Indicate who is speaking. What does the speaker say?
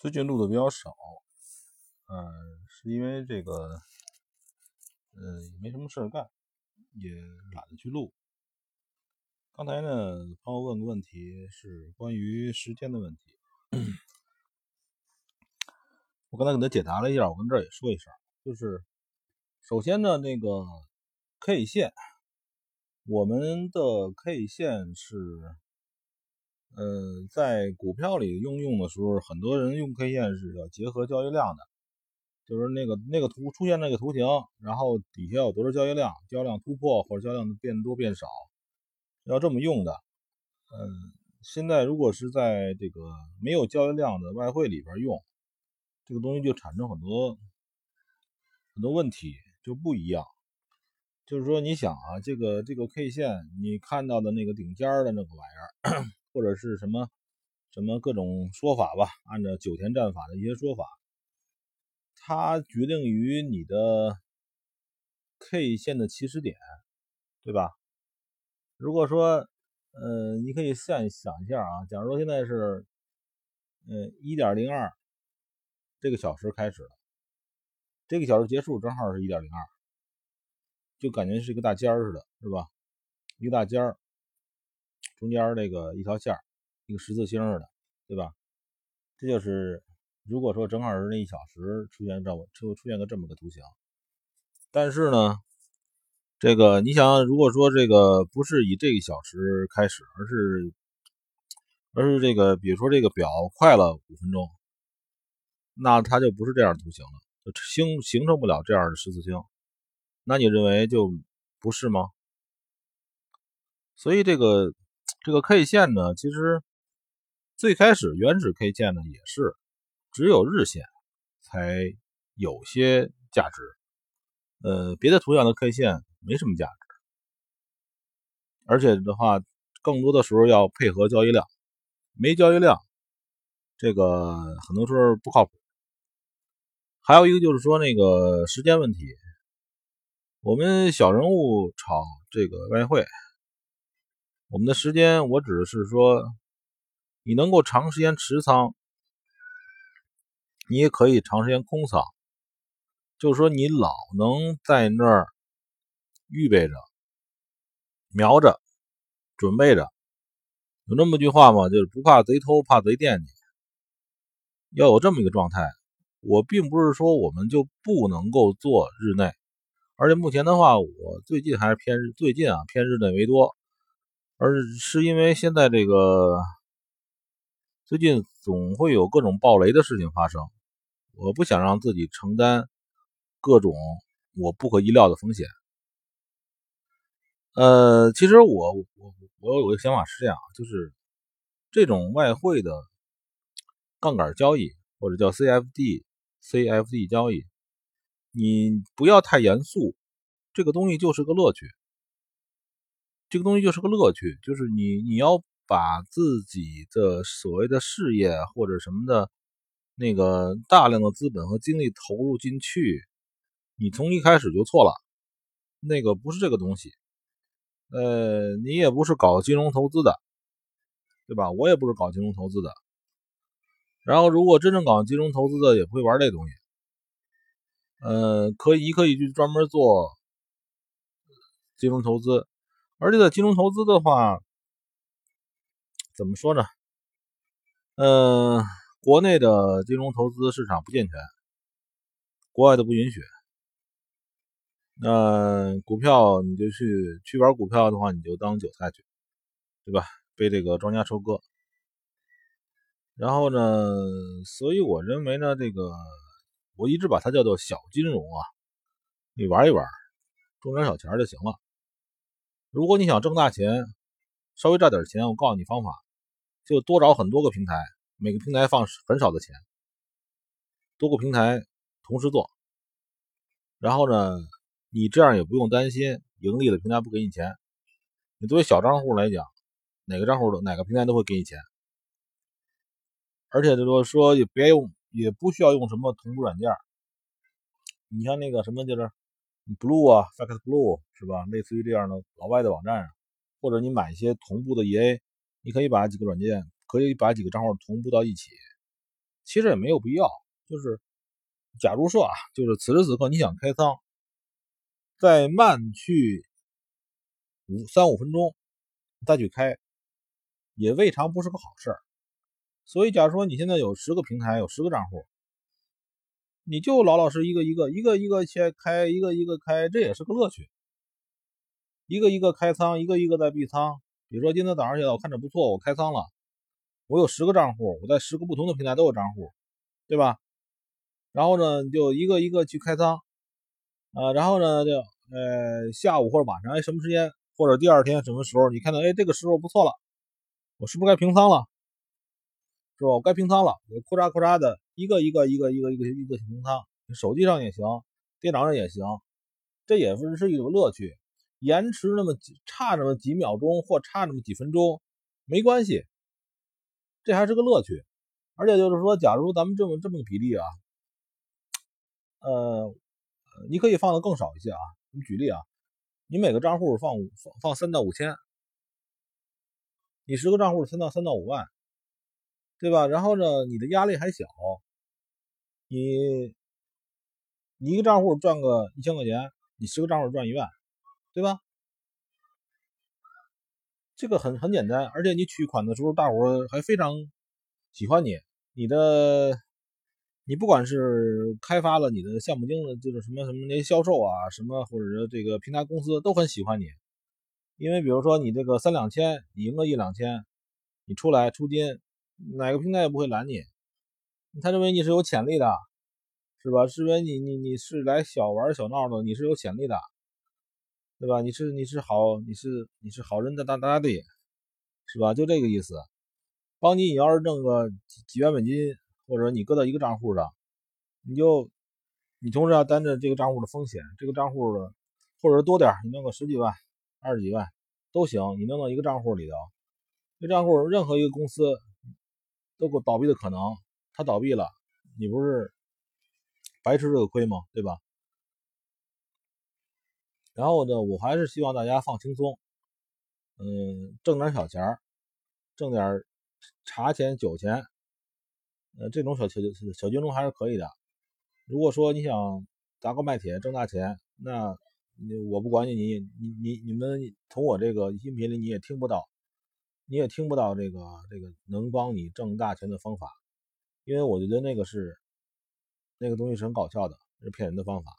Speaker 1: 最近录的比较少，嗯，是因为这个，嗯，也没什么事干，也懒得去录。刚才呢，朋友问个问题，是关于时间的问题，我刚才给他解答了一下，我跟这也说一声，就是首先呢，那个 K 线，我们的 K 线是。呃，在股票里应用的时候，很多人用 K 线是要结合交易量的，就是那个那个图出现那个图形，然后底下有多少交易量，交易量突破或者交易量变多变少，要这么用的。嗯，现在如果是在这个没有交易量的外汇里边用，这个东西就产生很多很多问题，就不一样。就是说，你想啊，这个这个 K 线，你看到的那个顶尖的那个玩意儿。或者是什么什么各种说法吧，按照九田战法的一些说法，它决定于你的 K 线的起始点，对吧？如果说，呃，你可以想想一下啊，假如说现在是，呃，一点零二这个小时开始了，这个小时结束正好是一点零二，就感觉是一个大尖儿似的，是吧？一个大尖儿。中间那个一条线一个十字星似的，对吧？这就是如果说正好是那一小时出现这么出出现个这么个图形，但是呢，这个你想，如果说这个不是以这一小时开始，而是而是这个，比如说这个表快了五分钟，那它就不是这样图形了，就形形成不了这样的十字星。那你认为就不是吗？所以这个。这个 K 线呢，其实最开始原始 K 线呢也是只有日线才有些价值，呃，别的图样的 K 线没什么价值，而且的话，更多的时候要配合交易量，没交易量，这个很多时候不靠谱。还有一个就是说那个时间问题，我们小人物炒这个外汇。我们的时间，我指的是说，你能够长时间持仓，你也可以长时间空仓，就是说你老能在那儿预备着、瞄着、准备着。有那么句话吗？就是不怕贼偷，怕贼惦记。要有这么一个状态。我并不是说我们就不能够做日内，而且目前的话，我最近还是偏，最近啊偏日内为多。而是因为现在这个最近总会有各种暴雷的事情发生，我不想让自己承担各种我不可意料的风险。呃，其实我我我有个想法是这样，就是这种外汇的杠杆交易或者叫 CFD CFD 交易，你不要太严肃，这个东西就是个乐趣。这个东西就是个乐趣，就是你你要把自己的所谓的事业或者什么的，那个大量的资本和精力投入进去，你从一开始就错了，那个不是这个东西，呃，你也不是搞金融投资的，对吧？我也不是搞金融投资的，然后如果真正搞金融投资的也不会玩这东西，呃，可以你可以去专门做金融投资。而这个金融投资的话，怎么说呢？嗯，国内的金融投资市场不健全，国外的不允许。那股票你就去去玩股票的话，你就当韭菜去，对吧？被这个庄家收割。然后呢，所以我认为呢，这个我一直把它叫做小金融啊，你玩一玩，挣点小钱就行了。如果你想挣大钱，稍微赚点钱，我告诉你方法，就多找很多个平台，每个平台放很少的钱，多个平台同时做，然后呢，你这样也不用担心盈利的平台不给你钱。你作为小账户来讲，哪个账户的哪个平台都会给你钱，而且就说说也别用，也不需要用什么同步软件。你像那个什么就是。Blue 啊，Fact Blue 是吧？类似于这样的老外的网站，或者你买一些同步的 EA，你可以把几个软件，可以把几个账号同步到一起。其实也没有必要。就是假如说啊，就是此时此刻你想开仓，再慢去五三五分钟再去开，也未尝不是个好事。所以，假如说你现在有十个平台，有十个账户，你就老老实一个一个一个一个先开，一个一个开，这也是个乐趣。一个一个开仓，一个一个在闭仓。比如说今天早上起来我看着不错，我开仓了，我有十个账户，我在十个不同的平台都有账户，对吧？然后呢，就一个一个去开仓，啊，然后呢，就呃下午或者晚上，哎，什么时间或者第二天什么时候，你看到哎这个时候不错了，我是不是该平仓了？是吧？我该平仓了，我库嚓库嚓的一个一个一个一个一个一个平仓，手机上也行，电脑上也行，这也是是一种乐趣。延迟那么几差那么几秒钟或差那么几分钟没关系，这还是个乐趣。而且就是说，假如咱们这么这么比例啊，呃，你可以放的更少一些啊。你举例啊，你每个账户放五放放三到五千，你十个账户三到三到五万。对吧？然后呢，你的压力还小，你你一个账户赚个一千块钱，你十个账户赚一万，对吧？这个很很简单，而且你取款的时候，大伙还非常喜欢你，你的你不管是开发了你的项目经理，就是什么什么那些销售啊，什么或者是这个平台公司都很喜欢你，因为比如说你这个三两千，你赢个一两千，你出来出金。哪个平台也不会拦你，他认为你是有潜力的，是吧？是因为你你你是来小玩小闹的，你是有潜力的，对吧？你是你是好，你是你是好人的大大家队，是吧？就这个意思。帮你，你要是挣个几几万美金，或者你搁到一个账户上，你就你同时要担着这个账户的风险，这个账户的，或者多点，你弄个十几万、二十几万都行，你弄到一个账户里头，这账户任何一个公司。都有倒闭的可能，他倒闭了，你不是白吃这个亏吗？对吧？然后呢，我还是希望大家放轻松，嗯，挣点小钱挣点茶钱、酒钱，呃，这种小小小金融还是可以的。如果说你想砸锅卖铁挣大钱，那你我不管你，你你你你们从我这个音频里你也听不到。你也听不到这个这个能帮你挣大钱的方法，因为我觉得那个是那个东西是很搞笑的，是骗人的方法。